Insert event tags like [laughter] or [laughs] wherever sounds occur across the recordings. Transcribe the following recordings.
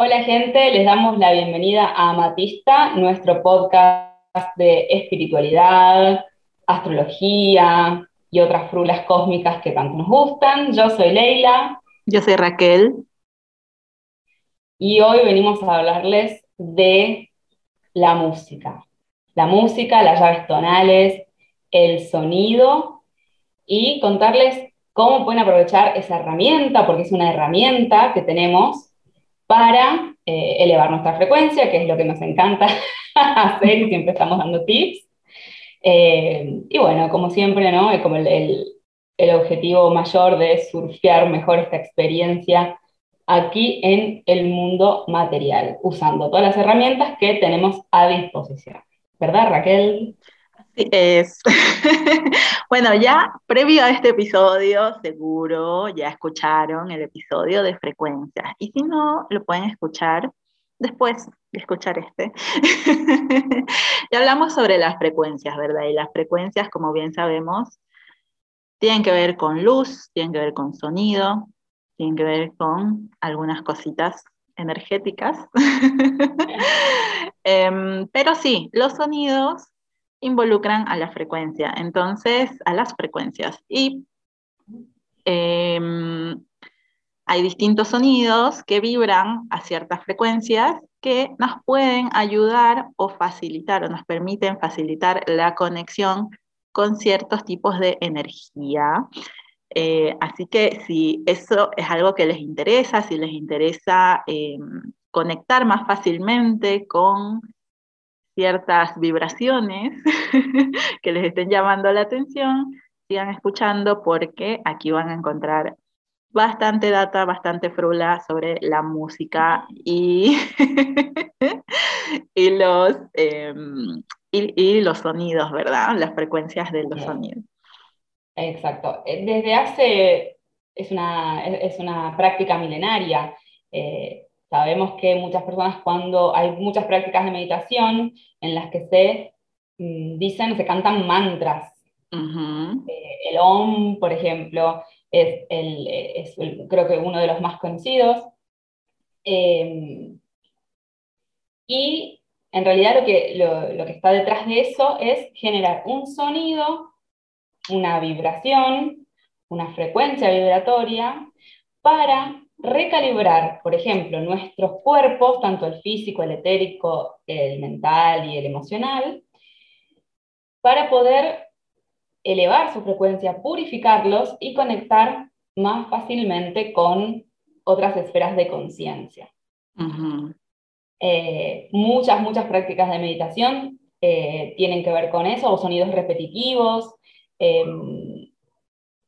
Hola gente, les damos la bienvenida a Amatista, nuestro podcast de espiritualidad, astrología y otras frulas cósmicas que tanto nos gustan. Yo soy Leila. Yo soy Raquel. Y hoy venimos a hablarles de la música. La música, las llaves tonales, el sonido y contarles cómo pueden aprovechar esa herramienta, porque es una herramienta que tenemos para eh, elevar nuestra frecuencia, que es lo que nos encanta [laughs] hacer siempre estamos dando tips. Eh, y bueno, como siempre, ¿no? Como el, el, objetivo mayor de surfear mejor esta experiencia aquí en el mundo material, usando todas las herramientas que tenemos a disposición. ¿Verdad, Raquel? Es. [laughs] bueno, ya previo a este episodio, seguro ya escucharon el episodio de frecuencias. Y si no, lo pueden escuchar después de escuchar este. [laughs] ya hablamos sobre las frecuencias, ¿verdad? Y las frecuencias, como bien sabemos, tienen que ver con luz, tienen que ver con sonido, tienen que ver con algunas cositas energéticas. [laughs] Em, pero sí, los sonidos involucran a la frecuencia, entonces a las frecuencias. Y em, hay distintos sonidos que vibran a ciertas frecuencias que nos pueden ayudar o facilitar o nos permiten facilitar la conexión con ciertos tipos de energía. Eh, así que si eso es algo que les interesa, si les interesa em, conectar más fácilmente con ciertas vibraciones [laughs] que les estén llamando la atención, sigan escuchando porque aquí van a encontrar bastante data, bastante frula sobre la música y, [laughs] y, los, em, y, los sonidos, ¿verdad? Las frecuencias de los sonidos. Exacto. Eh, desde hace, es una, es una práctica milenaria. Eh, Sabemos que muchas personas cuando hay muchas prácticas de meditación en las que se mm, dicen, se cantan mantras. Eh, el OM, por ejemplo, es, el, creo que uno de los más conocidos. Em, y en realidad lo que, lo que está detrás de eso es generar un sonido, una vibración, una frecuencia vibratoria para recalibrar, por ejemplo, nuestros cuerpos, tanto el físico, el etérico, el mental y el emocional, para poder elevar su frecuencia, purificarlos y conectar más fácilmente con otras esferas de conciencia. Eh, muchas, muchas prácticas de meditación eh, tienen que ver con eso, o sonidos repetitivos, em,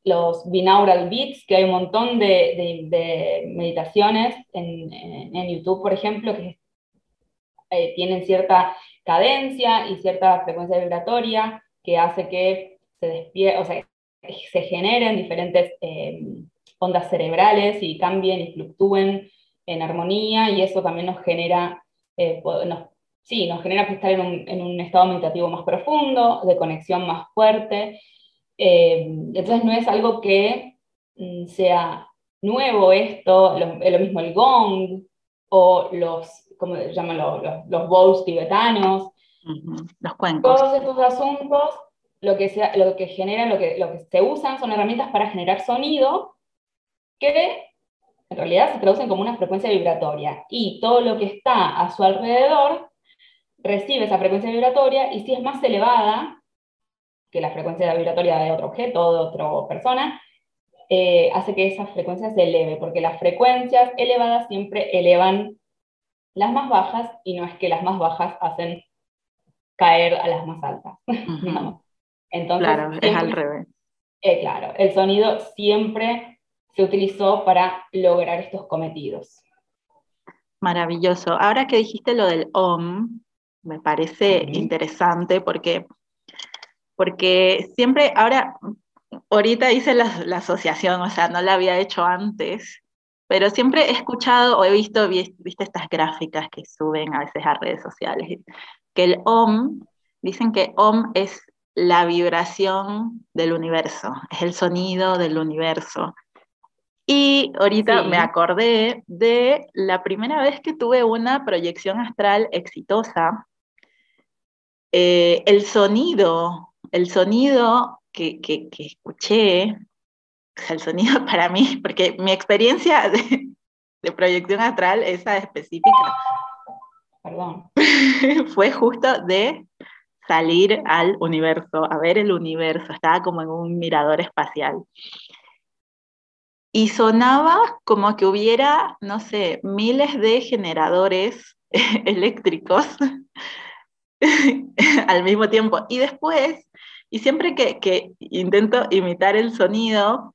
los binaural beats, que hay un montón de, meditaciones en, YouTube, por ejemplo, que eh, tienen cierta cadencia y cierta frecuencia vibratoria que hace que se o sea, se generen diferentes eh, ondas cerebrales y cambien y fluctúen en armonía y eso también nos genera, eh, sí, nos genera estar en un estado meditativo más profundo, de conexión más fuerte eh, entonces no es algo que mm, sea nuevo esto, lo, lo, mismo el gong o los, ¿cómo se llaman? Los, los, bowls tibetanos. Los cuencos. Todos estos asuntos lo que, sea, lo que generan, lo que, lo que se usan son herramientas para generar sonido que en realidad se traducen como una frecuencia vibratoria y todo lo que está a su alrededor recibe esa frecuencia vibratoria y si es más elevada, que la frecuencia vibratoria de otro objeto o de otra persona, eh, hace que esa frecuencia se eleve, porque las frecuencias elevadas siempre elevan las más bajas y no es que las más bajas hacen caer a las más altas. [laughs] Entonces, claro, es al revés. Eh, claro, el sonido siempre se utilizó para lograr estos cometidos. Maravilloso. Ahora que dijiste lo del OM, me parece interesante porque porque siempre, ahora, ahorita hice la, asociación, o sea, no la había hecho antes, pero siempre he escuchado o he visto, viste estas gráficas que suben a veces a redes sociales, que el OM, dicen que OM es la vibración del universo, es el sonido del universo. Y ahorita me acordé de la primera vez que tuve una proyección astral exitosa. Eh, el sonido, el sonido que, que, que escuché, o sea, el sonido [laughs] para mí, porque mi experiencia de, de proyección astral, esa específica, Perdón. [laughs] fue justo de salir al universo, a ver el universo, estaba como en un mirador espacial. Y sonaba como que hubiera, no sé, miles de generadores [laughs] eléctricos al mismo tiempo. Y después, y siempre que, intento imitar el sonido,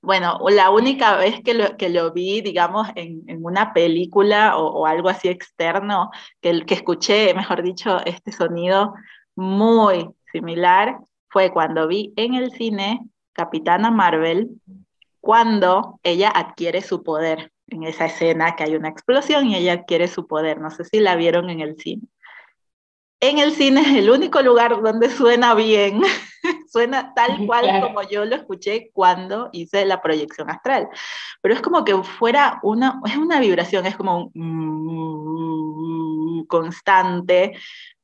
bueno, la única vez que lo, vi, digamos, en, una película o, algo así externo, que escuché, mejor dicho, este sonido muy similar, fue cuando vi en el cine Capitana Marvel, cuando ella adquiere su poder. En esa escena que hay una explosión y ella adquiere su poder. No sé si la vieron en el cine. En el cine es el único lugar donde suena bien [laughs] suena tal cual como yo lo escuché cuando hice la proyección astral. Pero es como que fuera una, es una vibración, es como un constante,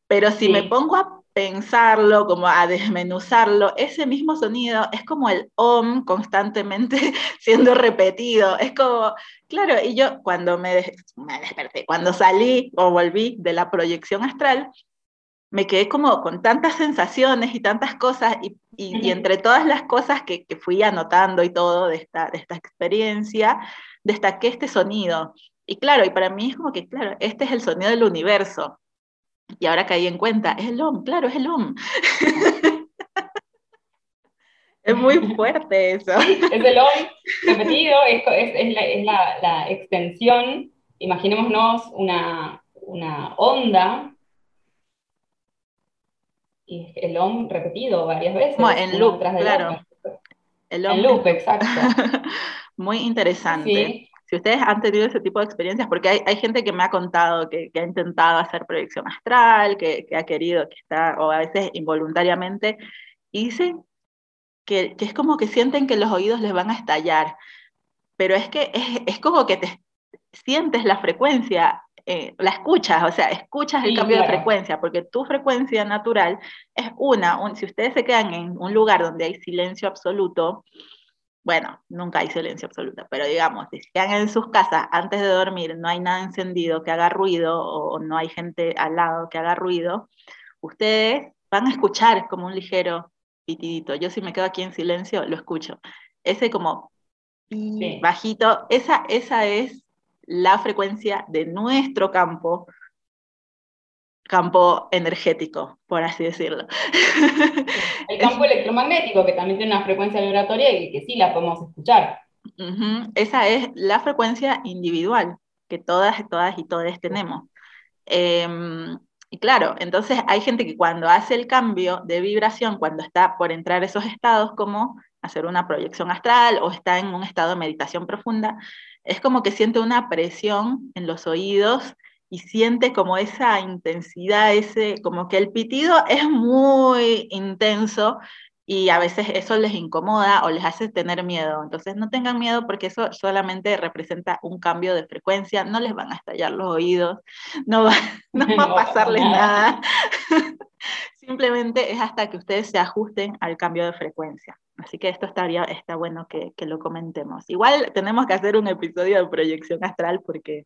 pero si me pongo a pensarlo, como a desmenuzarlo, ese mismo sonido es como el om constantemente [laughs] siendo repetido. Es como, claro, y yo cuando me, me desperté, cuando salí o volví de la proyección astral, me quedé como con tantas sensaciones y tantas cosas, y, y, entre todas las cosas que, que, fui anotando y todo de esta, de esta experiencia, destaqué este sonido. Y claro, y para mí es como que, claro, este es el sonido del universo. Y ahora caí en cuenta, es el OM, claro, es el OM. [laughs] es muy fuerte eso. es el OM repetido, es, es, es, la, es la, la, extensión, imaginémonos una, una onda y el OM repetido varias veces. En loop, claro. El en loop, [laughs] exacto. Muy interesante. Si ustedes han tenido ese tipo de experiencias, porque hay, hay gente que me ha contado que, que ha intentado hacer proyección astral, que, que, ha querido, que está, o a veces involuntariamente, y dicen que, que, es como que sienten que los oídos les van a estallar, pero es que es, es como que te sientes la frecuencia eh, la escuchas, o sea, escuchas el sí, cambio claro. de frecuencia, porque tu frecuencia natural es una, un, si ustedes se quedan en un lugar donde hay silencio absoluto, bueno, nunca hay silencio absoluto, pero digamos, si quedan en sus casas antes de dormir, no hay nada encendido que haga ruido o no hay gente al lado que haga ruido, ustedes van a escuchar como un ligero pitidito. Yo si me quedo aquí en silencio, lo escucho. Ese como sí. bajito, esa, esa es la frecuencia de nuestro campo, campo energético, por así decirlo. El campo electromagnético, que también tiene una frecuencia vibratoria y que sí la podemos escuchar. Uh -huh. Esa es la frecuencia individual que todas, todas y todos tenemos. Eh, y claro, entonces hay gente que cuando hace el cambio de vibración, cuando está por entrar esos estados como hacer una proyección astral o está en un estado de meditación profunda, es como que siente una presión en los oídos y siente como esa intensidad, ese, como que el pitido es muy intenso y a veces eso les incomoda o les hace tener miedo. Entonces no tengan miedo porque eso solamente representa un cambio de frecuencia, no les van a estallar los oídos, no va, [laughs] no va a pasarles nada. [laughs] Simplemente es hasta que ustedes se ajusten al cambio de frecuencia. Así que esto estaría, está bueno que, que, lo comentemos. Igual tenemos que hacer un episodio de proyección astral porque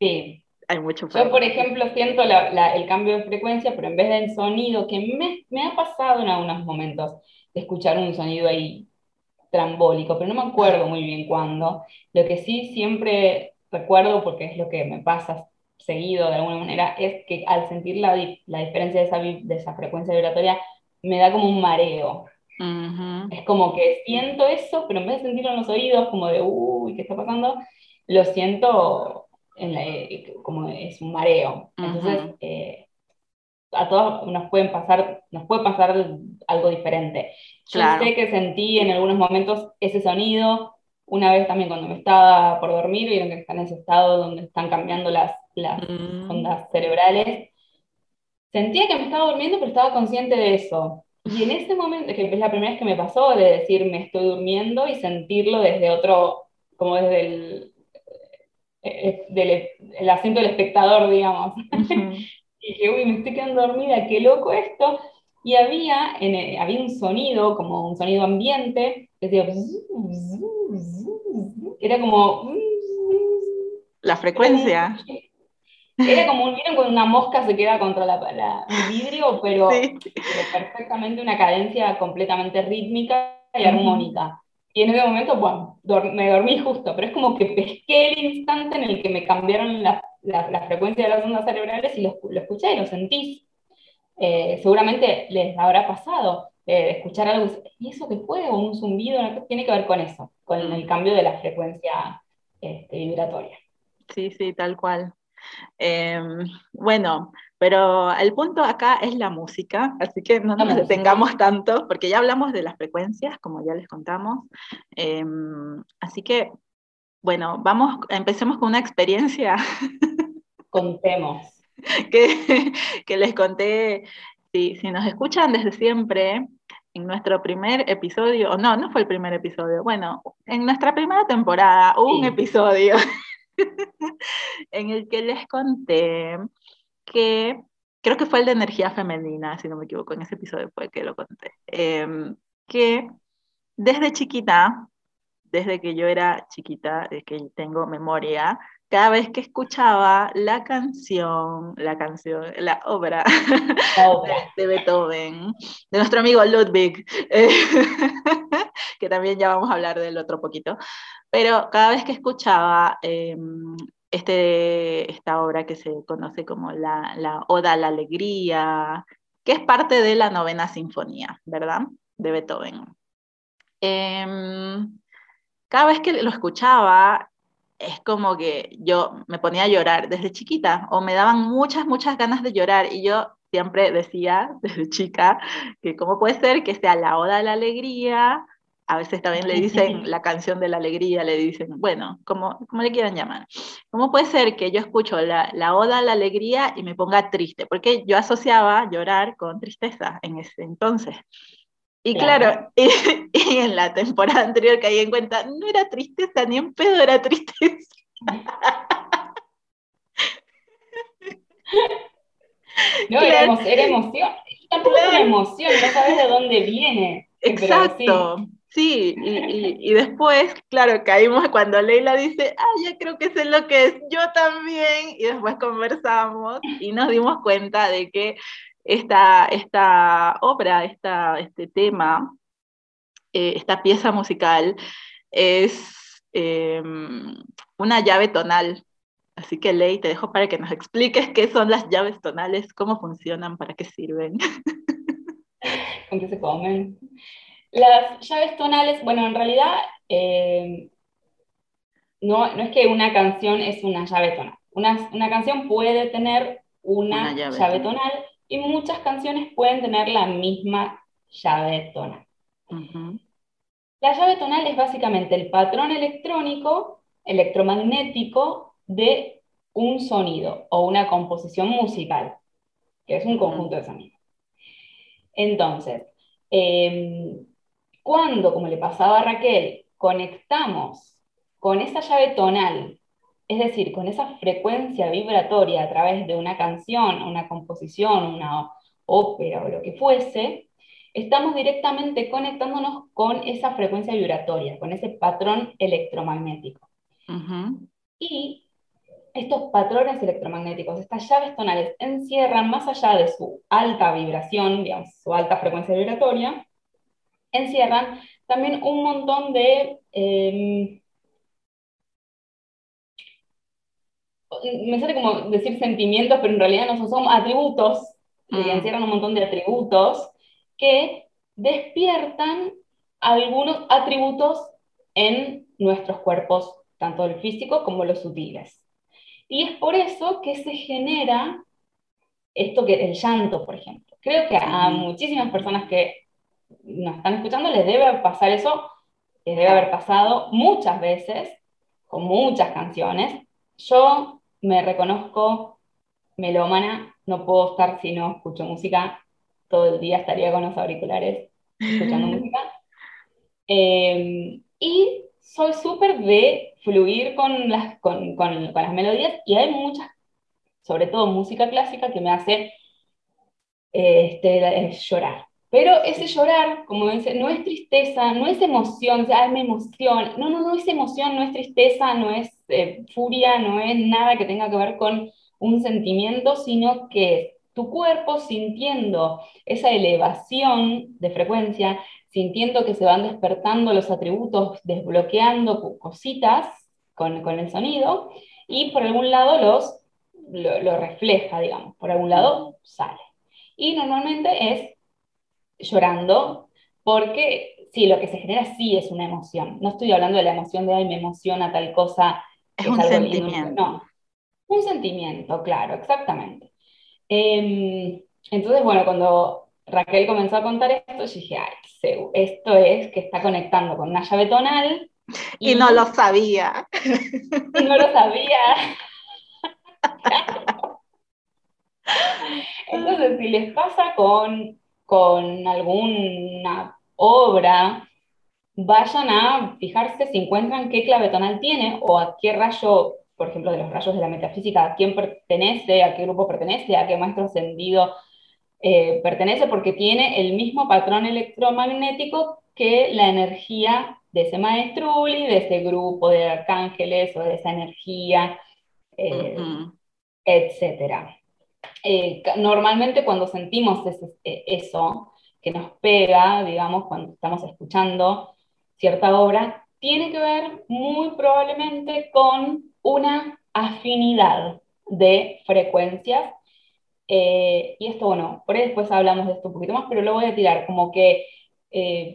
sí. hay mucho. Yo, por ejemplo, siento la, la, el cambio de frecuencia, pero en vez del sonido, que me, me, ha pasado en algunos momentos de escuchar un sonido ahí trambólico, pero no me acuerdo muy bien cuándo. Lo que sí siempre recuerdo, porque es lo que me pasa seguido de alguna manera, es que al sentir la, la diferencia de esa, de esa frecuencia vibratoria, me da como un mareo Uh -huh. Es como que siento eso, pero en vez de sentirlo en los oídos, como de, uy, ¿qué está pasando? Lo siento en la, como es un mareo. Uh -huh. Entonces, eh, a todos nos pueden pasar, nos puede pasar algo diferente. Yo claro. sé que sentí en algunos momentos ese sonido, una vez también cuando me estaba por dormir, vieron que está en ese estado donde están cambiando las, las -huh. ondas cerebrales. Sentía que me estaba durmiendo, pero estaba consciente de eso Y en ese momento, que es la primera vez que me pasó de decir me estoy durmiendo y sentirlo desde otro, como desde el, eh, del el asiento del espectador, digamos. [laughs] y dije, uy, me estoy quedando dormida, qué loco esto. Y había, en había un sonido, como un sonido ambiente, que decía, era como... La frecuencia. Era como, ¿vieron cuando una mosca se queda contra la, el vidrio? Pero, perfectamente una cadencia completamente rítmica y armónica. Y en ese momento, bueno, me dormí justo, pero es como que pesqué el instante en el que me cambiaron la, la, frecuencia de las ondas cerebrales y lo, lo escuché y lo sentí. Eh, seguramente les habrá pasado eh, escuchar algo, ¿y eso que fue? O un zumbido, tiene que ver con eso, con el cambio de la frecuencia este, vibratoria. Sí, sí, tal cual. Em, bueno, pero el punto acá es la música, así que no nos detengamos [laughs] tanto, porque ya hablamos de las frecuencias, como ya les contamos. Em, así que, bueno, vamos, empecemos con una experiencia. [laughs] Contemos. que, que les conté, si, si nos escuchan desde siempre, en nuestro primer episodio, o no, no fue el primer episodio, bueno, en nuestra primera temporada, un episodio [laughs] [laughs] en el que les conté que, creo que fue el de energía femenina, si no me equivoco, en ese episodio fue que lo conté, em, que desde chiquita, desde que yo era chiquita, desde que tengo memoria, cada vez que escuchaba la canción, la canción, la obra, [laughs] De, Beethoven, de nuestro amigo Ludwig, [laughs] que también ya vamos a hablar del otro poquito, pero cada vez que escuchaba em, este, esta obra que se conoce como la, la Oda a la Alegría, que es parte de la novena sinfonía, ¿verdad? De Beethoven. Em, cada vez que lo escuchaba, es como que yo me ponía a llorar desde chiquita o me daban muchas, muchas ganas de llorar y yo siempre decía [laughs] desde chica que cómo puede ser que sea la oda de la alegría, a veces también le dicen [laughs] la canción de la alegría, le dicen, bueno, como, como le quieran llamar. ¿Cómo puede ser que yo escucho la, la oda a la alegría y me ponga triste? Porque yo asociaba llorar con tristeza en ese entonces. Y claro, [laughs] y, en la temporada anterior caí en cuenta, no era tristeza, ni en pedo era tristeza. [laughs] No, era, emoción. Tampoco es una emoción, no sabes de dónde viene. Exacto. Sí, y, y, después, claro, caímos cuando Leila dice, ah, ya creo que sé lo que es, yo también, y después conversamos y nos dimos cuenta de que esta, esta obra, esta, este tema, eh, esta pieza musical es em, una llave tonal. Así que Ley, te dejo para que nos expliques qué son las llaves tonales, cómo funcionan, para qué sirven. [laughs] ¿Con qué se comen? Las llaves tonales, bueno, en realidad em, no, no, es que una canción es una llave tonal. Una, una canción puede tener una, llave, tonal y muchas canciones pueden tener la misma llave tonal. La llave tonal es básicamente el patrón electrónico, electromagnético de un sonido o una composición musical, que es un conjunto de sonidos. Entonces, em, cuando, como le pasaba a Raquel, conectamos con esa llave tonal es decir, con esa frecuencia vibratoria a través de una canción, una composición, una ópera o lo que fuese, estamos directamente conectándonos con esa frecuencia vibratoria, con ese patrón electromagnético. Y estos patrones electromagnéticos, estas llaves tonales, encierran más allá de su alta vibración, digamos, su alta frecuencia vibratoria, encierran también un montón de em, me sale como decir sentimientos, pero en realidad no son, son atributos, que mm. encierran un montón de atributos que despiertan algunos atributos en nuestros cuerpos, tanto el físico como los sutiles. Y es por eso que se genera esto que el llanto, por ejemplo. Creo que a muchísimas personas que nos están escuchando les debe pasar eso, les debe haber pasado muchas veces, con muchas canciones. Yo me reconozco melómana, no puedo estar si no escucho música todo el día estaría con los auriculares escuchando [laughs] música. Em, y soy súper de fluir con las, con, con, con las melodías y hay muchas, sobre todo música clásica, que me hace este, llorar. Pero ese llorar, como dice, no es tristeza, no es emoción, o sea, me emoción. No, no, no es emoción, no es tristeza, no es eh, furia, no es nada que tenga que ver con un sentimiento, sino que tu cuerpo sintiendo esa elevación de frecuencia, sintiendo que se van despertando los atributos, desbloqueando cositas con, con el sonido, y por algún lado los, lo, lo refleja, digamos, por algún lado sale. Y normalmente es llorando, porque sí, lo que se genera sí es una emoción. No estoy hablando de la emoción de, ay, me emociona tal cosa. Es un sentimiento. No, un sentimiento, claro, exactamente. Em, entonces, bueno, cuando Raquel comenzó a contar esto, yo dije, ay, esto es que está conectando con una llave tonal. Y, no lo sabía. Y no lo sabía. [laughs] Entonces, si les pasa con, con alguna obra, vayan a fijarse si encuentran qué clave tonal tiene o a qué rayo, por ejemplo, de los rayos de la metafísica, a quién pertenece, a qué grupo pertenece, a qué maestro ascendido eh, pertenece, porque tiene el mismo patrón electromagnético que la energía de ese maestro de ese grupo de arcángeles o de esa energía, eh, etcétera. Eh, normalmente cuando sentimos eh, eso, que nos pega, digamos, cuando estamos escuchando cierta obra, tiene que ver muy probablemente con una afinidad de frecuencias. Eh, y esto, bueno, por ahí después hablamos de esto un poquito más, pero lo voy a tirar como que,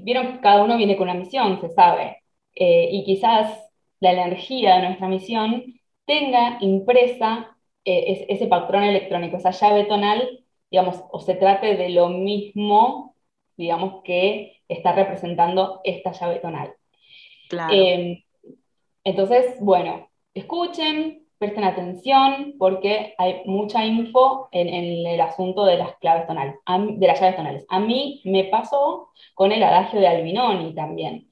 vieron que cada uno viene con una misión, se sabe, y quizás la energía de nuestra misión tenga impresa eh, ese patrón electrónico, esa llave tonal, digamos, o se trate de lo mismo, digamos, que está representando esta llave tonal. Em, entonces, bueno, escuchen, presten atención, porque hay mucha info en, el asunto de las claves tonales, de las llaves tonales. A mí me pasó con el adagio de Albinoni también.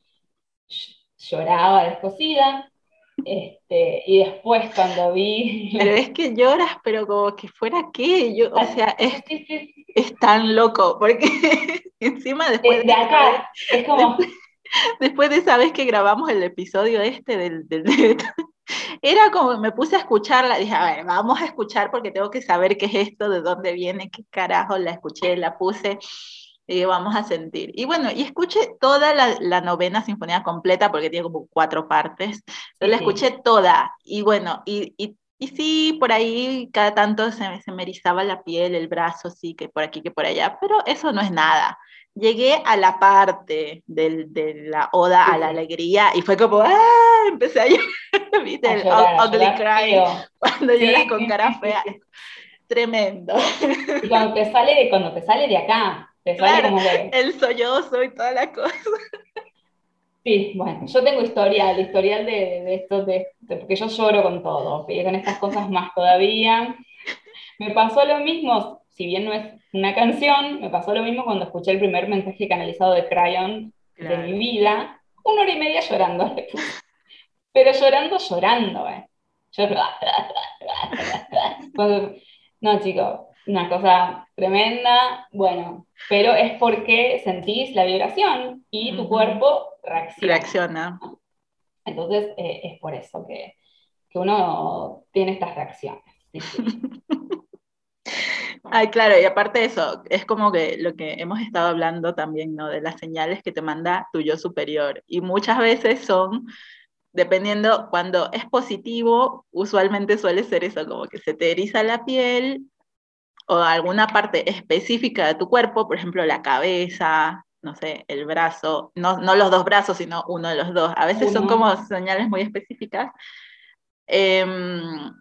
Lloraba descosida, este, y después cuando vi... Pero es que lloras, pero como que fuera qué, yo, o sea, es, es tan loco, porque [laughs] encima después de, acá, es como... [laughs] Después, de esa vez que grabamos el episodio este del, del, [laughs] era como, me puse a escucharla, dije, a ver, vamos a escuchar porque tengo que saber qué es esto, de dónde viene, qué carajo, la escuché, la puse, y vamos a sentir. Y bueno, y escuché toda la, novena sinfonía completa, porque tiene como cuatro partes, yo la escuché toda, y bueno, y, y, y, sí, por ahí cada tanto se, se me erizaba la piel, el brazo, sí, que por aquí, que por allá, pero eso no es nada. Llegué a la parte del, de la oda a la alegría y fue como, ¡ah! Empecé a llorar, [laughs] ¿viste? el ugly cry, cuando lloras con cara fea. [laughs] Tremendo. Y cuando te sale, cuando te sale de acá, el sollozo y toda la cosa. Sí, bueno, yo tengo historial, el historial de, de esto, de, porque yo lloro con todo, y con estas cosas más todavía. Me pasó lo mismo, si bien no es una canción, me pasó lo mismo cuando escuché el primer mensaje canalizado de Crayon de mi vida, una hora y media llorando. [laughs] Pero llorando, llorando, ¿eh? Yo... [laughs] No, chicos, una cosa tremenda, bueno, pero es porque sentís la vibración y tu cuerpo reacciona. reacciona. Entonces eh, es por eso que, uno tiene estas reacciones. [laughs] Ay, claro, y aparte de eso, es como que lo que hemos estado hablando también, ¿no? De las señales que te manda tu yo superior. Y muchas veces son, dependiendo, cuando es positivo, usualmente suele ser eso, como que se te eriza la piel o alguna parte específica de tu cuerpo, por ejemplo, la cabeza, no sé, el brazo, no, no los dos brazos, sino uno de los dos. A veces son como señales muy específicas. Em,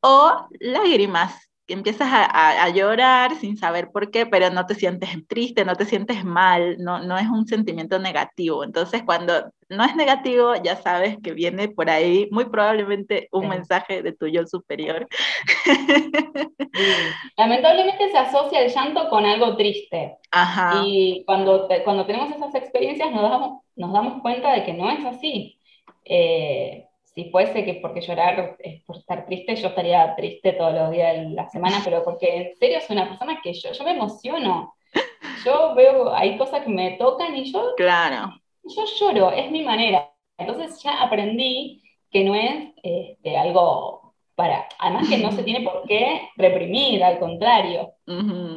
o lágrimas, empiezas a, llorar sin saber por qué, pero no te sientes triste, no te sientes mal, no, no es un sentimiento negativo. Entonces, cuando no es negativo, ya sabes que viene por ahí muy probablemente un mensaje de tu yo superior. [laughs] Lamentablemente se asocia el llanto con algo triste. Y cuando, cuando tenemos esas experiencias nos damos, nos damos cuenta de que no es así. Eh, si fuese que porque llorar es por estar triste, yo estaría triste todos los días de la semana, [laughs] pero porque en serio soy una persona que yo, yo me emociono. Yo veo, hay cosas que me tocan y yo, claro. yo lloro, es mi manera. Entonces ya aprendí que no es este, algo para, además que no se tiene por qué reprimir, al contrario.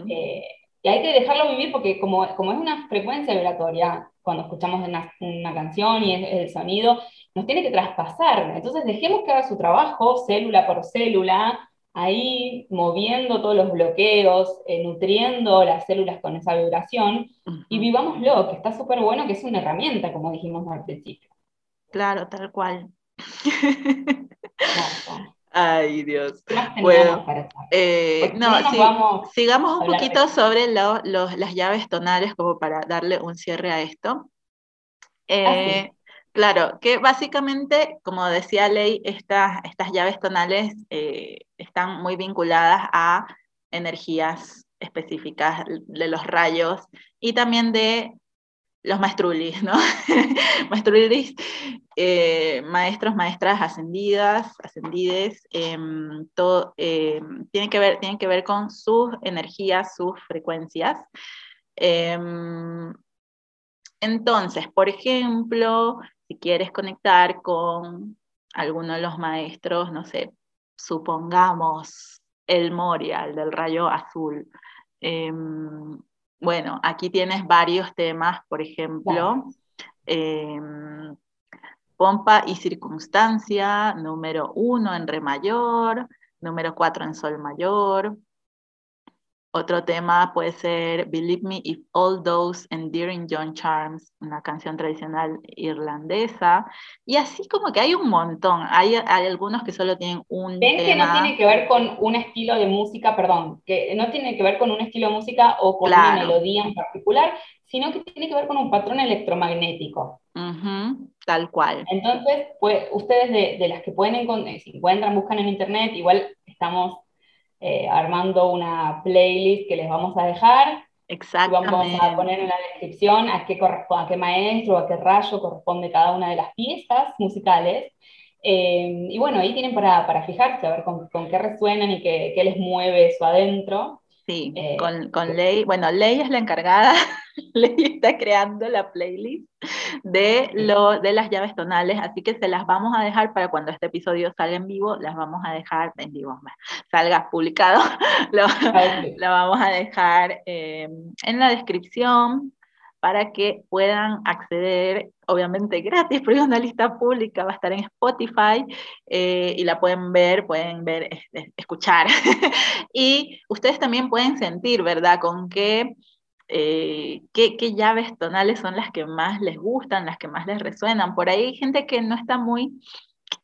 Eh, y hay que dejarlo vivir porque como, como es una frecuencia vibratoria, cuando escuchamos una, una canción y es el sonido, nos tiene que traspasar. Entonces dejemos que haga su trabajo célula por célula, ahí moviendo todos los bloqueos, eh, nutriendo las células con esa vibración y vivámoslo, que está súper bueno, que es una herramienta, como dijimos al principio. Claro, tal cual. [laughs] Ay, Dios. Bueno, eh, no, sigamos un poquito sobre las llaves tonales como para darle un cierre a esto. Ah, eh, Claro, que básicamente, como decía Ley, estas, estas llaves tonales eh, están muy vinculadas a energías específicas de los rayos y también de los maestrulis, ¿no? [laughs] maestrulis, eh, maestros, maestras ascendidas, ascendides, em, todo, em, que ver, tienen que ver con sus energías, sus frecuencias. Em, entonces, por ejemplo, si quieres conectar con alguno de los maestros, no sé, supongamos el Moria, el del rayo azul. Em, bueno, aquí tienes varios temas, por ejemplo, em, pompa y circunstancia, número uno en re mayor, número cuatro en sol mayor, otro tema puede ser Believe Me If All Those Endearing John Charms, una canción tradicional irlandesa. Y así como que hay un montón. Hay, hay algunos que solo tienen un ¿Ven que no tiene que ver con un estilo de música, perdón, que no tiene que ver con un estilo de música o con una melodía en particular, sino que tiene que ver con un patrón electromagnético. tal cual. Entonces, pues, ustedes de, de las que pueden encontrar, si encuentran, buscan en internet, igual estamos eh, armando una playlist que les vamos a dejar. Exactamente. Vamos a poner en la descripción a qué, a qué maestro, a qué rayo corresponde cada una de las piezas musicales. Eh, y bueno, ahí tienen para, para fijarse, a ver con, con qué resuenan y qué, qué, les mueve eso adentro. Sí, eh, con, con Ley, bueno, Ley es la encargada, [laughs] [laughs] Ley está creando la playlist de, lo, de las llaves tonales, así que se las vamos a dejar para cuando este episodio salga en vivo, las vamos a dejar en vivo, salga publicado, [laughs] lo, vamos a dejar eh, en la descripción para que puedan acceder, obviamente gratis, [laughs] porque es una lista pública, va a estar en Spotify eh, y la pueden ver, pueden ver, escuchar. y ustedes también pueden sentir, ¿verdad? Con qué, eh, qué, qué, llaves tonales son las que más les gustan, las que más les resuenan. Por ahí hay gente que no está muy,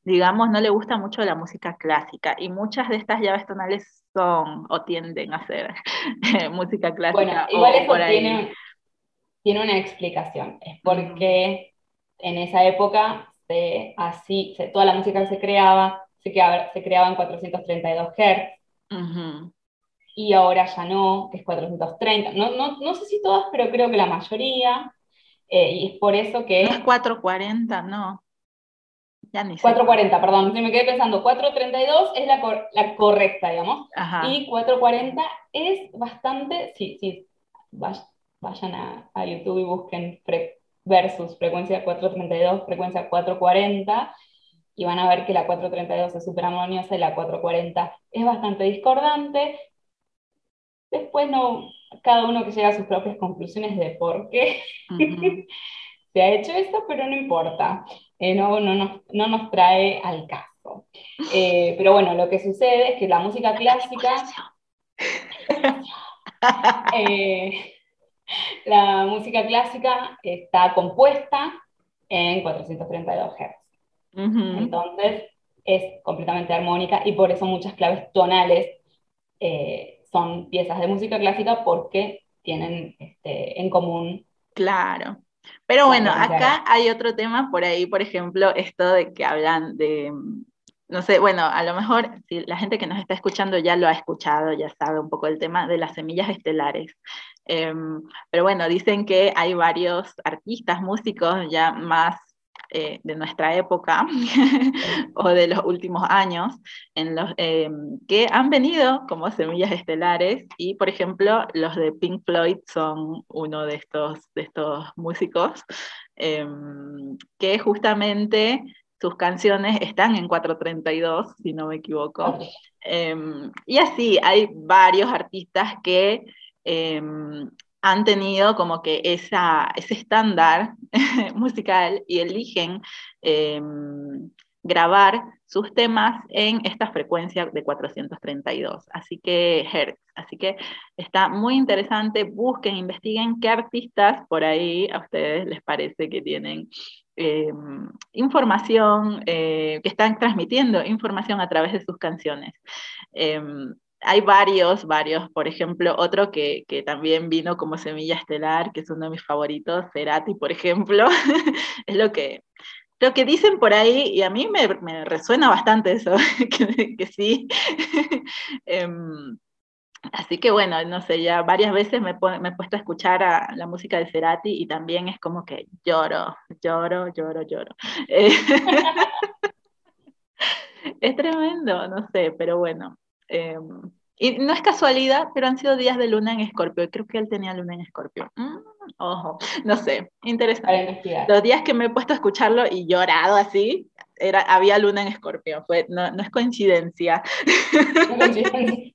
digamos, no le gusta mucho la música clásica y muchas de estas llaves tonales son o tienden a ser [laughs] música clásica. Bueno, igual eso tiene tiene una explicación. Es porque en esa época se, así, toda la música que se creaba se creaba, se creaba en 432 Hz. Y ahora ya no, que es 430. No, no, no, sé si todas, pero creo que la mayoría. Eh, y es por eso que. No es 440, no. Ya ni 440, perdón, me quedé pensando. 432 es la, la correcta, digamos. Y 440 es bastante. Sí, sí vayan a, YouTube y busquen versus frecuencia 432, frecuencia 440, y van a ver que la 432 es súper armoniosa y la 440 es bastante discordante. Después no, cada uno que llega a sus propias conclusiones de por qué [laughs] se ha hecho esto, pero no importa, eh, no, no, no, no, nos trae al caso. Eh, pero bueno, lo que sucede es que la música clásica... [laughs] eh, la música clásica está compuesta en 432 Hz. Entonces es completamente armónica y por eso muchas claves tonales eh, son piezas de música clásica porque tienen este, en común. Claro. Pero bueno, acá hay otro tema por ahí, por ejemplo, esto de que hablan de, no sé, bueno, a lo mejor si la gente que nos está escuchando ya lo ha escuchado, ya sabe un poco el tema de las semillas estelares. Em, pero bueno, dicen que hay varios artistas, músicos ya más eh, de nuestra época [laughs] o de los últimos años, en los, em, que han venido como semillas estelares y, por ejemplo, los de Pink Floyd son uno de estos, de estos músicos em, que justamente sus canciones están en 432, si no me equivoco. Em, y así, hay varios artistas que han tenido como que esa, ese estándar [laughs] musical y eligen em, grabar sus temas en esta frecuencia de 432, así que Hertz. Así que está muy interesante, busquen, investiguen qué artistas por ahí a ustedes les parece que tienen em, información, eh, que están transmitiendo información a través de sus canciones. Em, hay varios, varios, por ejemplo, otro que, también vino como semilla estelar, que es uno de mis favoritos, Cerati, por ejemplo, [laughs] es lo que, lo que dicen por ahí, y a mí me, resuena bastante eso, [laughs] que, sí. [laughs] Em, así que bueno, no sé, ya varias veces me, me, he puesto a escuchar la música de Cerati y también es como que lloro, lloro, lloro, lloro. es tremendo, no sé, pero bueno. Em, y no es casualidad, pero han sido días de luna en Escorpio. Creo que él tenía luna en Escorpio. Mm, ojo, no sé, interesante. Los días que me he puesto a escucharlo y llorado así, era, había luna en Escorpio. Fue, no, no es coincidencia. [laughs]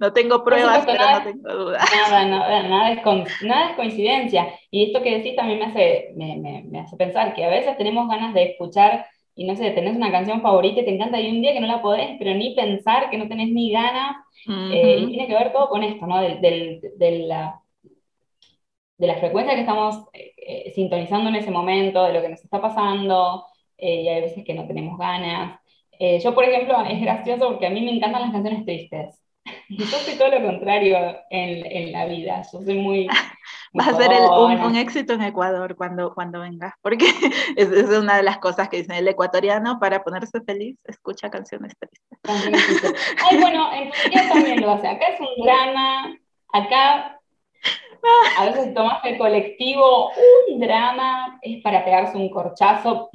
No, tengo pruebas, pero no tengo dudas. Nada, nada, nada es, nada es coincidencia. Y esto que decís también me hace, me, me, me hace pensar que a veces tenemos ganas de escuchar y no sé, tenés una canción favorita y te encanta y un día que no la podés, pero ni pensar, que no tenés ni ganas, eh, y tiene que ver todo con esto, ¿no? De, la, de la frecuencia que estamos eh, eh, sintonizando en ese momento, de lo que nos está pasando, y hay veces que no tenemos ganas. yo, por ejemplo, es gracioso porque a mí me encantan las canciones tristes. Yo soy todo lo contrario en, en la vida. Yo soy muy, [laughs] Va a ser un, éxito en Ecuador cuando, cuando vengas, porque [laughs] es, es, una de las cosas que dicen el ecuatoriano para ponerse feliz, escucha canciones tristes. Ay, bueno, en Turquía también lo hace. Acá es un drama, acá a veces tomas el colectivo, un drama, es para pegarse un corchazo,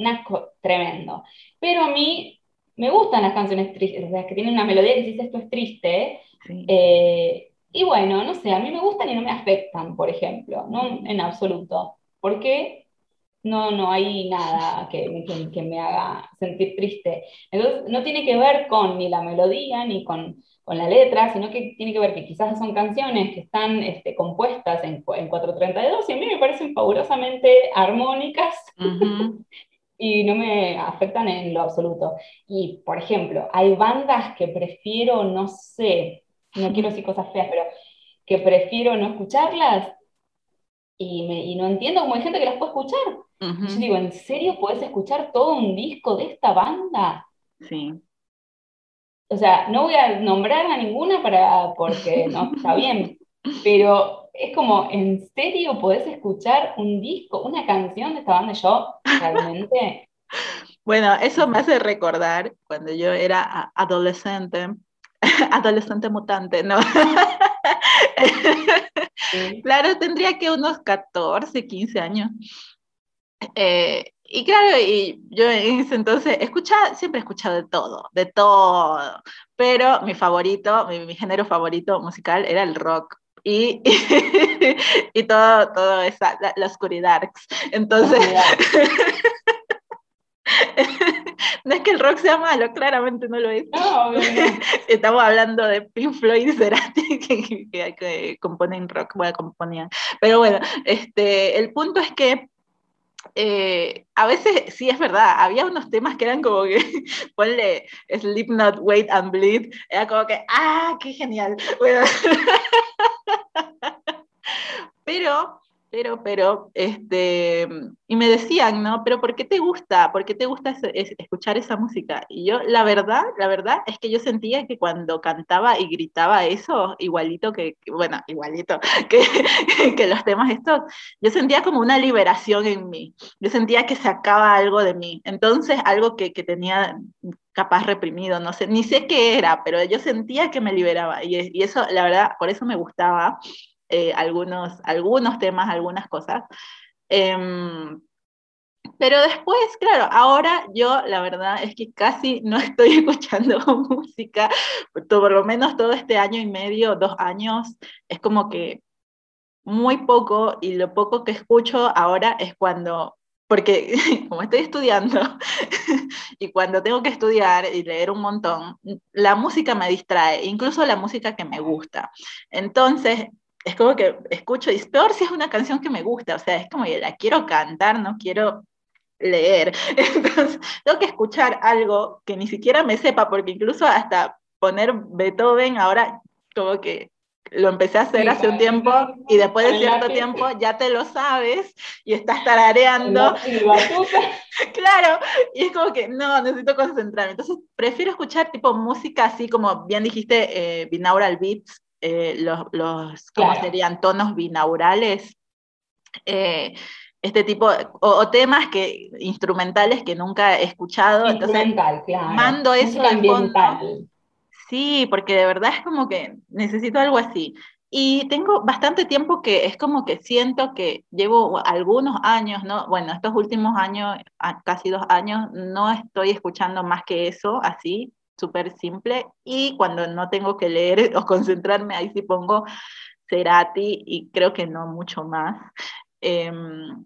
tremendo. Pero a mí me gustan las canciones tristes, o sea, que tienen una melodía que dice esto es triste. Eh, y bueno, no sé, a mí me gustan y no me afectan, por ejemplo, no en absoluto, porque no, no hay nada que, que, me haga sentir triste. Entonces, no tiene que ver con ni la melodía ni con, con, la letra, sino que tiene que ver que quizás son canciones que están este, compuestas en, en 432 y a mí me parecen fabulosamente armónicas. [laughs] y no me afectan en lo absoluto. Y, por ejemplo, hay bandas que prefiero, no sé, no quiero decir cosas feas, pero que prefiero no escucharlas y, me, y no entiendo cómo hay gente que las puede escuchar. Yo digo, ¿en serio puedes escuchar todo un disco de esta banda? Sí. O sea, no voy a nombrar a ninguna para, porque no está bien, pero es como, ¿en serio podés escuchar un disco, una canción de esta banda? Yo realmente... [laughs] Bueno, eso me hace recordar cuando yo era adolescente, [laughs] adolescente mutante, ¿no? [laughs] Claro, tendría que unos 14, 15 años. Eh, y claro, y yo en ese entonces escuchaba, siempre he escuchado de todo, de todo, pero mi favorito, mi, género favorito musical era el rock. Y, [laughs] y, todo, todo esa, la, oscuridad. Entonces, [laughs] no es que el rock sea malo, claramente no lo es. [laughs] Estamos hablando de Pink Floyd y Cerati que, componen rock, bueno, componían. Pero bueno, este, el punto es que eh, a veces sí es verdad, había unos temas que eran como que, [laughs] ponle Slipknot, Wait and Bleed, era como que, ¡ah, qué genial! [laughs] Pero pero, pero, este, y me decían, ¿no? Pero ¿por qué te gusta? ¿Por qué te gusta escuchar esa música? Y yo, la verdad, la verdad es que yo sentía que cuando cantaba y gritaba eso, igualito que, bueno, igualito [laughs] que, que los temas estos, yo sentía como una liberación en mí. Yo sentía que sacaba algo de mí. Entonces, algo que, que tenía capaz reprimido, no sé, ni sé qué era, pero yo sentía que me liberaba. Y, y eso, la verdad, por eso me gustaba. Eh, algunos, algunos temas, algunas cosas. Em, pero después, claro, ahora yo la verdad es que casi [laughs] no estoy escuchando [laughs] música, por lo menos todo este año y medio, dos años, es como que muy poco y lo poco que escucho ahora es cuando, porque [laughs] como estoy estudiando y cuando tengo que estudiar y leer un montón, la música me distrae, incluso la música que me gusta. Entonces, es como que escucho, y peor si es una canción que me gusta, o sea, es como que la quiero cantar, no quiero leer. [laughs] Entonces, tengo que escuchar algo que ni siquiera me sepa, porque incluso hasta poner Beethoven ahora como que lo empecé a hacer hace un tiempo y después de cierto tiempo ya te lo sabes y estás tarareando. [laughs] claro, y es como que no, necesito concentrarme. Entonces prefiero escuchar tipo música así como bien dijiste, eh, binaural beats, eh, los, los ¿cómo serían? Tonos binaurales. Eh, este tipo, o, temas que, instrumentales que nunca he escuchado. Entonces, mando eso de fondo. Sí, porque de verdad es como que necesito algo así. Y tengo bastante tiempo que es como que siento que llevo algunos años, ¿no? Bueno, estos últimos años, casi dos años, no estoy escuchando más que eso, así, súper simple. Y cuando no tengo que leer [laughs] o concentrarme, ahí sí pongo Cerati y creo que no mucho más. Em,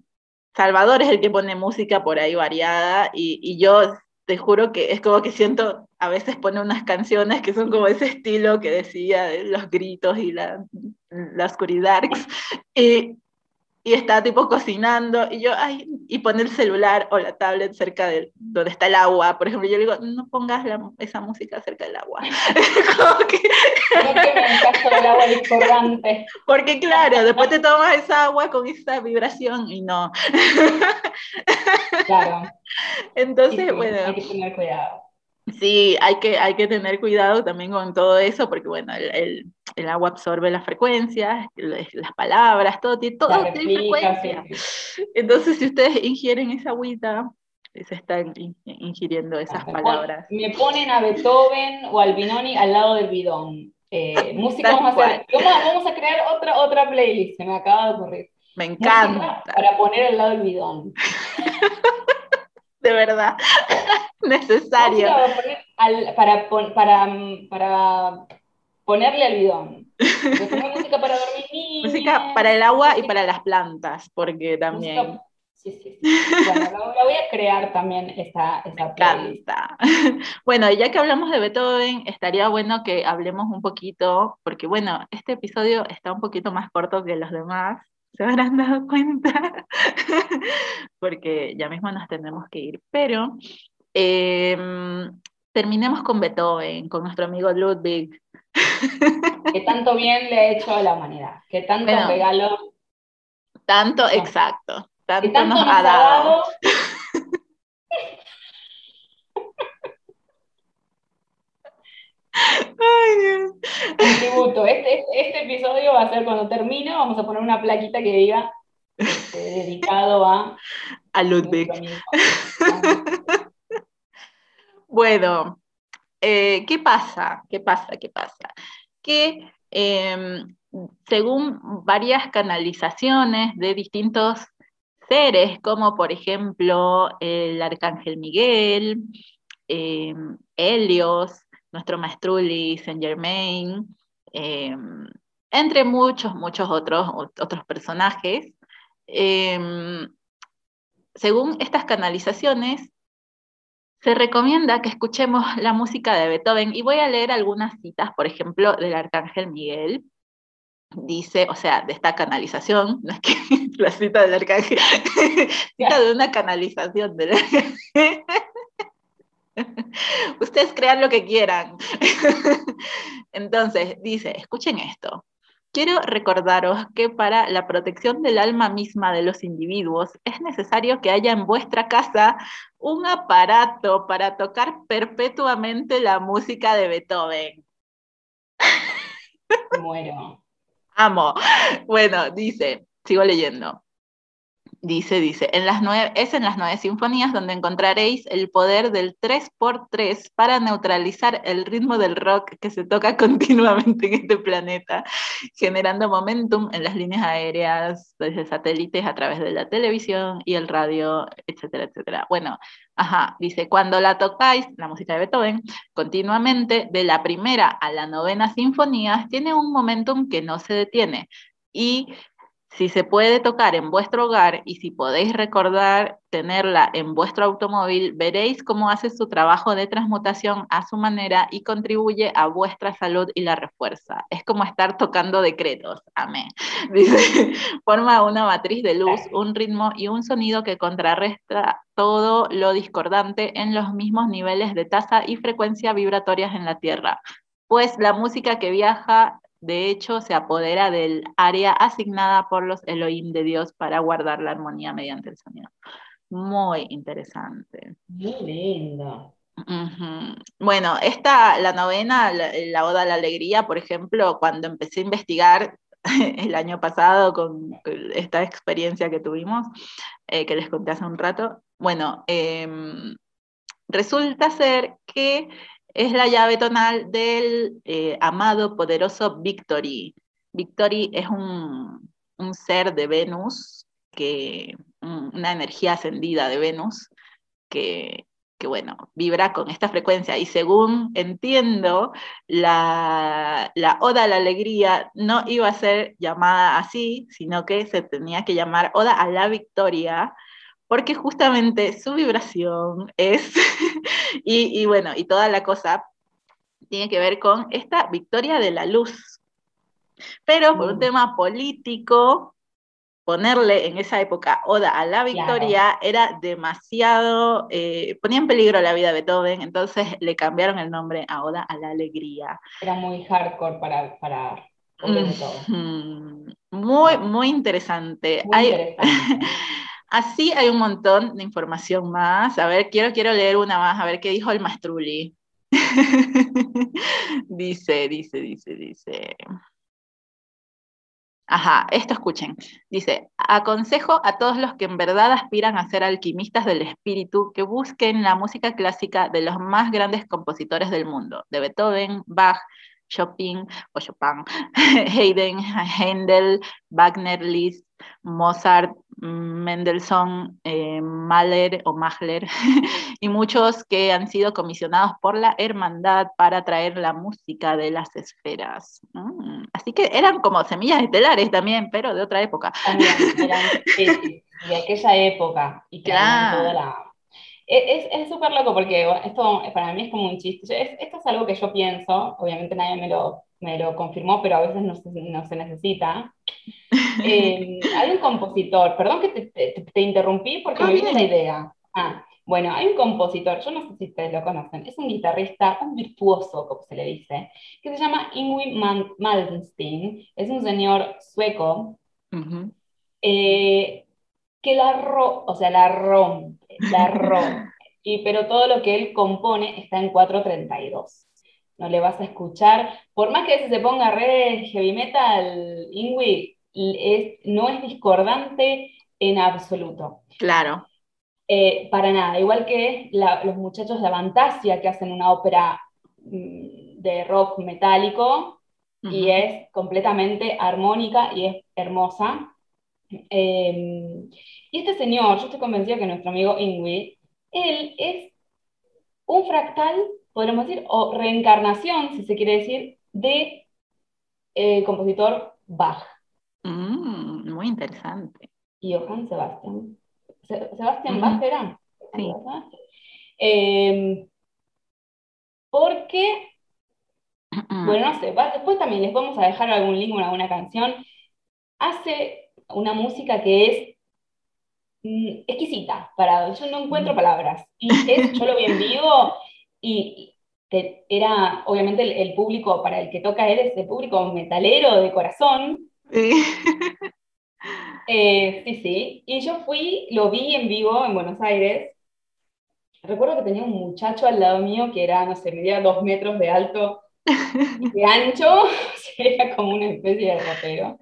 Salvador es el que pone música por ahí variada y, y, yo te juro que es como que siento, a veces pone unas canciones que son como ese estilo que decía de los gritos y la, la oscuridad. [laughs] Y, y está tipo cocinando y yo, ay, y pone el celular o la tablet cerca de donde está el agua. Por ejemplo, yo le digo, no pongas esa música cerca del agua. [laughs] Discordante. [laughs] Porque claro, después te tomas esa agua con esa vibración y no. Claro. [laughs] Entonces, bueno. Hay que tener cuidado. Sí, hay que, hay que tener cuidado también con todo eso, porque bueno, el, el, agua absorbe las frecuencias, las palabras, todo, todo tiene frecuencia. Entonces, si ustedes ingieren esa agüita, se están ingiriendo esas palabras. Me ponen a Beethoven o al Binoni al lado del bidón. Eh, [laughs] música vamos a, hacer, vamos, a crear otra, otra playlist, se me acaba de ocurrir. Me encanta. para poner al lado del bidón. [laughs] de verdad, [laughs] necesario. para, para, para ponerle al bidón. [laughs] música para dormir. Música para el agua y para las plantas, porque también... Sí, sí, sí. Bueno, la voy a crear también esa, esa [laughs] Bueno, ya que hablamos de Beethoven, estaría bueno que hablemos un poquito, porque bueno, este episodio está un poquito más corto que los demás, se habrán [laughs] dado cuenta, porque ya mismo nos tenemos que ir. Pero em, terminemos con Beethoven, con nuestro amigo Ludwig. Que tanto bien le ha hecho a la humanidad, que tanto regalo. Tanto, exacto. Tanto, nos, ha dado. Ay, Dios. Un tributo. Este, este, episodio va a ser cuando termine, vamos a poner una plaquita que diga este, dedicado a, a Ludwig. [laughs] bueno, eh, ¿qué pasa? ¿Qué pasa? ¿Qué pasa? Que em, según varias canalizaciones de distintos seres, como por ejemplo el arcángel Miguel, em, Helios, nuestro maestruli Saint Germain, em, entre muchos, muchos otros, otros personajes. Según estas canalizaciones, se recomienda que escuchemos la música de Beethoven y voy a leer algunas citas, por ejemplo, del Arcángel Miguel. Dice, o sea, de esta canalización, no es que [laughs] la cita del Arcángel, [laughs] cita de una canalización del [laughs] Ustedes crean lo que quieran. Entonces, dice, escuchen esto. Quiero recordaros que para la protección del alma misma de los individuos es necesario que haya en vuestra casa un aparato para tocar perpetuamente la música de Beethoven. Muero. Amo. Bueno, dice, sigo leyendo. Dice, dice, en las nueve, es en las nueve sinfonías donde encontraréis el poder del 3x3 para neutralizar el ritmo del rock que se toca [laughs] continuamente en este planeta, generando momentum en las líneas aéreas, desde satélites a través de la televisión y el radio, etcétera, etcétera. Bueno, ajá, dice, cuando la tocáis, la música de Beethoven, continuamente, de la primera a la novena sinfonía, tiene un momentum que no se detiene. Y si se puede tocar en vuestro hogar y si podéis recordar tenerla en vuestro automóvil, veréis cómo hace su trabajo de transmutación a su manera y contribuye a vuestra salud y la refuerza. Es como estar tocando decretos. Amén. [laughs] Dice, forma una matriz de luz, un ritmo y un sonido que contrarresta todo lo discordante en los mismos niveles de tasa y frecuencia vibratorias en la Tierra. Pues la música que viaja de hecho, se apodera del área asignada por los Elohim de Dios para guardar la armonía mediante el sonido. Muy interesante. Muy lindo. Bueno, esta, la novena, la, Oda a la Alegría, por ejemplo, cuando empecé a investigar [laughs] el año pasado con esta experiencia que tuvimos, eh, que les conté hace un rato, bueno, em, resulta ser que es la llave tonal del eh, amado, poderoso Victory. Victory es un, ser de Venus, que, una energía ascendida de Venus, que, bueno, vibra con esta frecuencia. Y según entiendo, la, la, Oda a la Alegría no iba a ser llamada así, sino que se tenía que llamar Oda a la Victoria, porque justamente su vibración es, [laughs] y, bueno, y toda la cosa tiene que ver con esta victoria de la luz. Pero por un mm. tema político, ponerle en esa época Oda a la victoria era demasiado, eh, ponía en peligro la vida de Beethoven, entonces le cambiaron el nombre a Oda a la alegría. Era muy hardcore para... para... Muy, muy interesante. Muy interesante. [laughs] Así hay un montón de información más. A ver, quiero, quiero leer una más, a ver qué dijo el Mastrulli. [laughs] dice, dice, dice, dice. Ajá, esto escuchen. Dice, aconsejo a todos los que en verdad aspiran a ser alquimistas del espíritu que busquen la música clásica de los más grandes compositores del mundo, de Beethoven, Bach, Chopin o Chopin, [laughs] Haydn, Handel, Wagner, Liszt, Mozart, Mendelssohn, eh, Mahler o Mahler, [laughs] y muchos que han sido comisionados por la hermandad para traer la música de las esferas. Mm, así que eran como semillas estelares también, pero de otra época. [laughs] de aquella época. Y claro. Es súper loco porque esto para mí es como un chiste. esto es algo que yo pienso, obviamente nadie me lo, me lo confirmó, pero a veces no se, no se necesita. Eh, hay un compositor, perdón que te, te, interrumpí porque me viene la idea. Ah, bueno, hay un compositor, yo no sé si ustedes lo conocen, es un guitarrista, un virtuoso, como se le dice, que se llama Ingrid Malmsteen, es un señor sueco, eh, que la, ro o sea, la rompe, la rompe, [laughs] y, pero todo lo que él compone está en 432 no le vas a escuchar. Por más que a veces se ponga red heavy metal, No es discordante en absoluto. Claro. Eh, para nada, igual que los muchachos de Avantasia que hacen una ópera mm, de rock metálico y es completamente armónica y es hermosa. Em, y este señor, yo estoy convencida que nuestro amigo Ingrid, él es un fractal, podríamos decir, o reencarnación, si se quiere decir, de eh, compositor Bach. Mm, muy interesante. Y Johann Sebastian. Sebastián Bach era. Sí. Em, porque, bueno, no sé, después también les vamos a dejar algún link con alguna canción. Hace una música que es mm, exquisita, para, yo no encuentro palabras. Y es, yo lo vi en vivo y, era, obviamente, el, público para el que toca él es el público metalero de corazón. Sí. Eh, sí, sí. Y yo fui, lo vi en vivo en Buenos Aires. Recuerdo que tenía un muchacho al lado mío que era, no sé, medía dos metros de alto y de ancho, [laughs] era como una especie de rapero.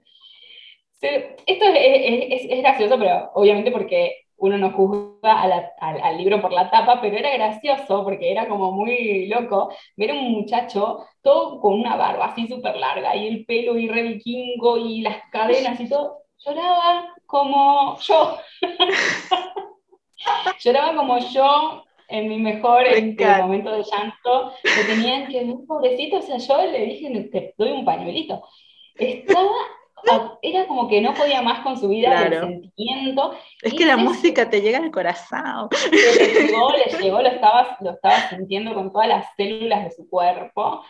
Esto es, es, gracioso, pero obviamente porque uno no juzga al, libro por la tapa, pero era gracioso porque era como muy loco ver a un muchacho todo con una barba así súper larga y el pelo y re vikingo y las cadenas y todo. Lloraba como yo. [laughs] Lloraba como yo en mi mejor este, momento de llanto. Me tenían que, un pobrecito, o sea, yo le dije, te doy un pañuelito. Estaba era como que no podía más con su vida claro. sentimiento. Es que la música te llega al corazón. Le llegó, le [laughs] llegó, lo estaba, lo estaba sintiendo con todas las células de su cuerpo.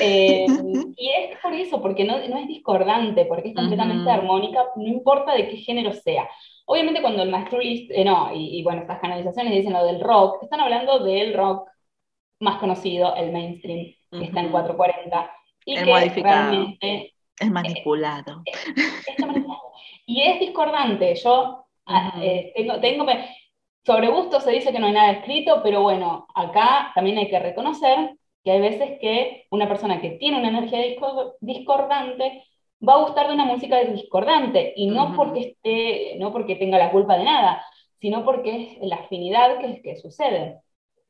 Eh, [laughs] y es por eso, porque no, no es discordante, porque es completamente armónica, no importa de qué género sea. Obviamente cuando el maestro Liszt, eh, no, y, bueno, estas canalizaciones dicen lo del rock, están hablando del rock más conocido, el mainstream, que está en 440. Y el que modificado. realmente es manipulado. Y es discordante. Yo ah, eh, tengo, tengo, sobre gusto se dice que no hay nada escrito, pero bueno, acá también hay que reconocer que hay veces que una persona que tiene una energía discordante va a gustar de una música discordante, y no, porque, esté, no porque tenga la culpa de nada, sino porque es la afinidad que, que sucede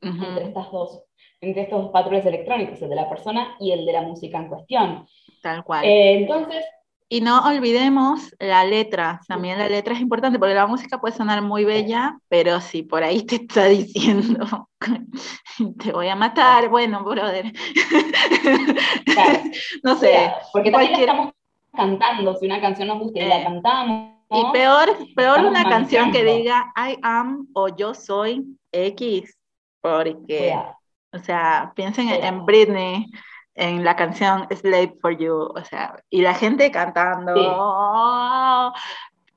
entre, estas dos, entre estos dos patrones electrónicos, el de la persona y el de la música en cuestión. Tal cual. Eh, entonces... Y no olvidemos la letra, también la letra es importante porque la música puede sonar muy bella, pero si por ahí te está diciendo, [laughs] te voy a matar, bueno, brother. [laughs] no sé. porque también estamos cantando, si una canción nos gusta y la eh, cantamos. Y peor, peor una canción que diga I am o yo soy X, porque, o sea, piensen en Britney, en la canción Slave for You, o sea, y la gente cantando.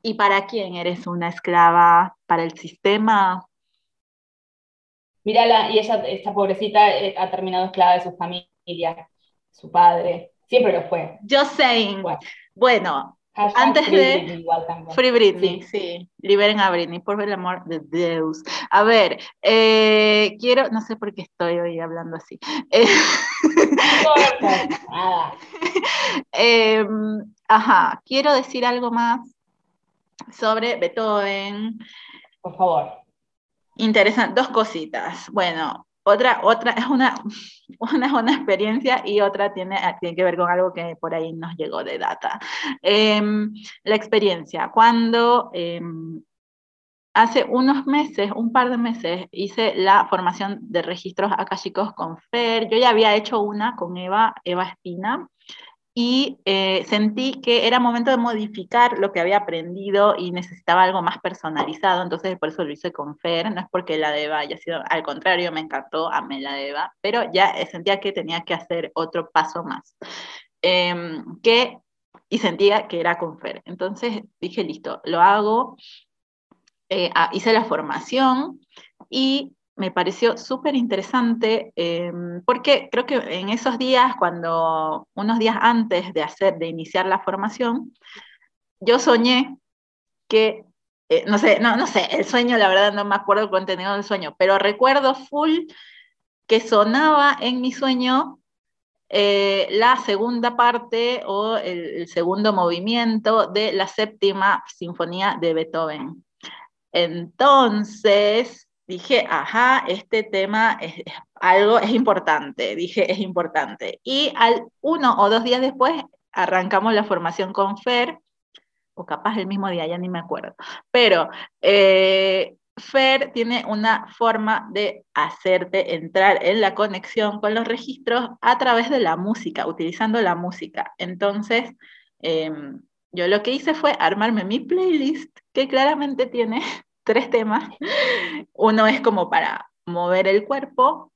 ¿Y para quién eres una esclava? ¿Para el sistema? Mírala, y ella, esta pobrecita, eh, ha terminado esclava de su familia, su padre, siempre lo fue. Yo sé. Bueno, antes de Free Britney, sí. liberen a Britney, por el amor de Dios. A ver, eh, quiero, no sé por qué estoy hoy hablando así. [laughs] Eh, [laughs] ajá, quiero decir algo más sobre Beethoven. Por favor. Interesante, dos cositas. Bueno, otra, otra es una, una, una, experiencia y otra tiene, tiene que ver con algo que por ahí nos llegó de data. Em, la experiencia, cuando em, hace unos meses, un par de meses, hice la formación de registros akashicos con Fer, yo ya había hecho una con Eva, Eva Espina, y eh, sentí que era momento de modificar lo que había aprendido y necesitaba algo más personalizado, entonces por eso lo hice con Fer, no es porque la de Eva haya sido, al contrario, me encantó, amé la de Eva, pero ya eh, sentía que tenía que hacer otro paso más, em, que, y sentía que era con Fer, entonces dije, listo, lo hago, eh, ah, hice la formación y me pareció súper interesante em, porque creo que en esos días, cuando unos días antes de hacer, de iniciar la formación, yo soñé que, eh, no sé, no, no sé, el sueño, la verdad no me acuerdo el contenido del sueño, pero recuerdo full que sonaba en mi sueño eh, la segunda parte o el, segundo movimiento de la séptima sinfonía de Beethoven. Entonces, dije, ajá, este tema es, algo, es importante, dije, es importante. Y al uno o dos días después arrancamos la formación con Fer, o capaz el mismo día, ya ni me acuerdo, pero eh, Fer tiene una forma de hacerte entrar en la conexión con los registros a través de la música, utilizando la música. Entonces, em, yo lo que hice fue armarme mi playlist, que claramente tiene tres temas. Uno es como para mover el cuerpo,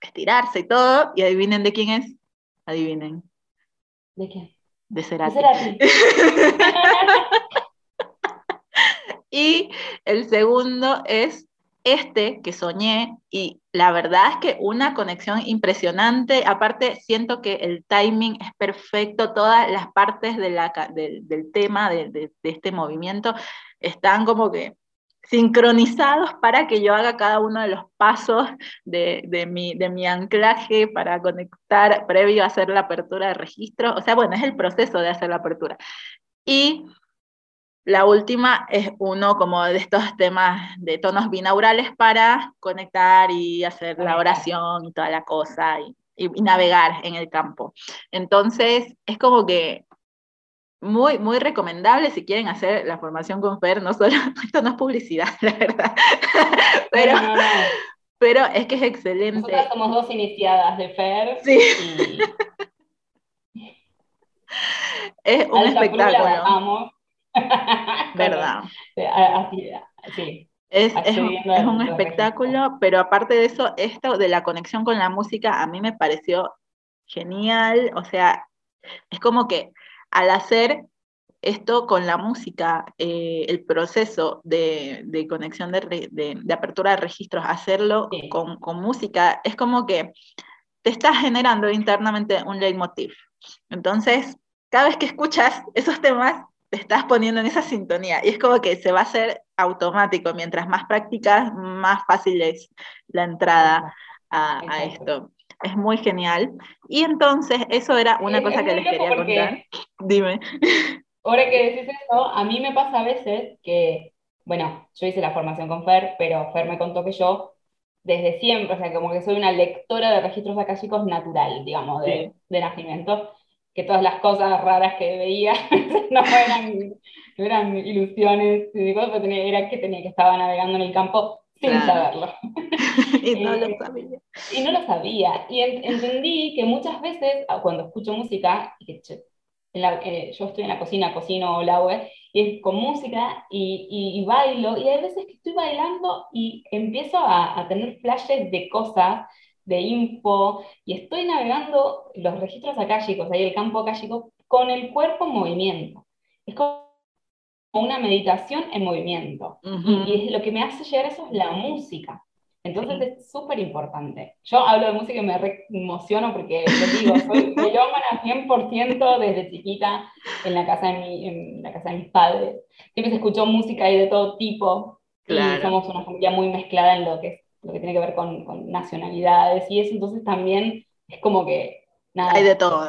estirarse y todo, y adivinen de quién es. Adivinen. ¿De quién? De Cerati. [laughs] y el segundo es este que soñé y la verdad es que una conexión impresionante, aparte siento que el timing es perfecto, todas las partes de la, del tema de, de, este movimiento están como que sincronizados para que yo haga cada uno de los pasos de, de, mi, de mi anclaje para conectar previo a hacer la apertura de registro. O sea, bueno, es el proceso de hacer la apertura. Y la última es uno como de estos temas de tonos binaurales para conectar y hacer la oración y toda la cosa y, navegar en el campo. Entonces, es como que muy, muy recomendable si quieren hacer la formación con Fer, no solo, [laughs] esto no es publicidad, [laughs] la verdad, pero, pero es que es excelente. Nosotras somos dos iniciadas de Fer. Sí. es un espectáculo. [laughs] ¿Verdad? sí. Es, es, un, espectáculo, pero aparte de eso, esto de la conexión con la música a mí me pareció genial, o sea, es como que al hacer esto con la música, eh, el proceso de, de conexión de, de, apertura de registros, hacerlo con, con, música, es como que te estás generando internamente un leitmotiv. Entonces, cada vez que escuchas esos temas, te estás poniendo en esa sintonía y es como que se va a hacer automático. Mientras más practicas, más fácil es la entrada a, esto. Es muy genial. Y entonces, eso era una cosa que les quería contar. Dime. Ahora que decís eso, a mí me pasa a veces que, bueno, yo hice la formación con Fer, pero Fer me contó que yo desde siempre, o sea, como que soy una lectora de registros acálicos natural, digamos, de, de nacimiento que todas las cosas raras que veía [laughs] no eran, no eran ilusiones, era que tenía que estaba navegando en el campo sin saberlo. [laughs] y no lo eh, sabía. Y no lo sabía. Y entendí que muchas veces, ah, cuando escucho música, que eh, yo estoy en la cocina, cocino la web, y es con música y, y, bailo, y hay veces que estoy bailando y empiezo a, a tener flashes de cosas de info, y estoy navegando los registros akáshicos, ahí el campo akáshico, con el cuerpo en movimiento. Es como una meditación en movimiento. y, lo que me hace llegar a eso es la música. Entonces es súper importante. Yo hablo de música y me re emociono porque, lo digo, soy [laughs] melómana 100% desde chiquita en la, casa de mi, en la casa de mis padres. Siempre se escuchó música y de todo tipo. Y somos una familia muy mezclada en lo que lo que tiene que ver con, nacionalidades y eso, entonces también es como que... Nada, hay de todo.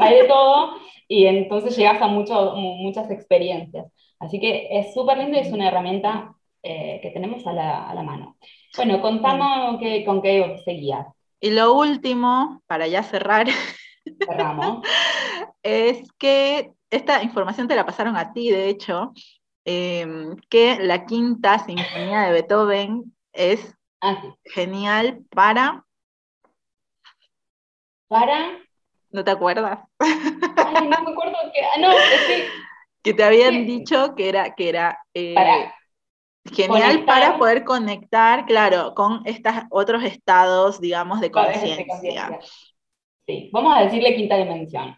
Hay de todo y entonces llegas a mucho, muchas experiencias. Así que es súper lindo y es una herramienta eh, que tenemos a la, a la, mano. Bueno, contamos que, con qué seguía. Y lo último, para ya cerrar, Cerramos. [laughs] es que esta información te la pasaron a ti, de hecho, em, que la quinta sinfonía de Beethoven es Ah, Genial para. Para. ¿No te acuerdas? Ay, no me acuerdo que. Ah, no, es que. [laughs] te habían dicho que era, que era eh, genial para poder conectar, claro, con estos otros estados, digamos, de conciencia. Sí, vamos a decirle quinta dimensión.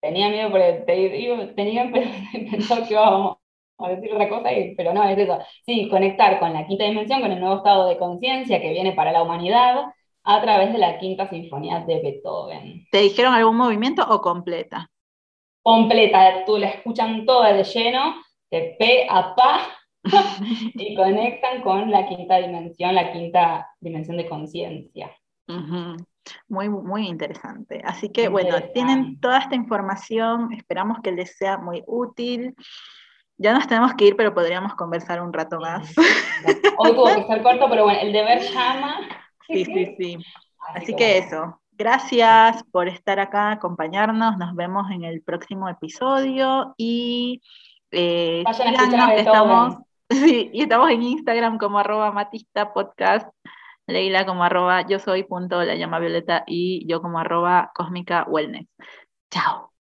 Tenía miedo, pero tenía, pero [laughs] pensó que íbamos a decir otra cosa, pero no, es eso. Sí, conectar con la quinta dimensión, con el nuevo estado de conciencia que viene para la humanidad a través de la quinta sinfonía de Beethoven. ¿Te dijeron algún movimiento o completa? Completa, tú la escuchan toda de lleno, de pe a pa, [laughs] y conectan con la quinta dimensión, la quinta dimensión de conciencia. Muy, muy interesante. Así que bueno, tienen toda esta información, esperamos que les sea muy útil. Ya nos tenemos que ir, pero podríamos conversar un rato más. Hoy [laughs] tuvo que ser corto, pero bueno, el deber llama. Sí, sí, sí. Así, que, eso. Gracias por estar acá, acompañarnos. Nos vemos en el próximo episodio y eh, estamos, sí, y estamos en Instagram como arroba matista podcast, Leila como arroba yo soy punto la llama violeta y yo como arroba cósmica wellness. Chao.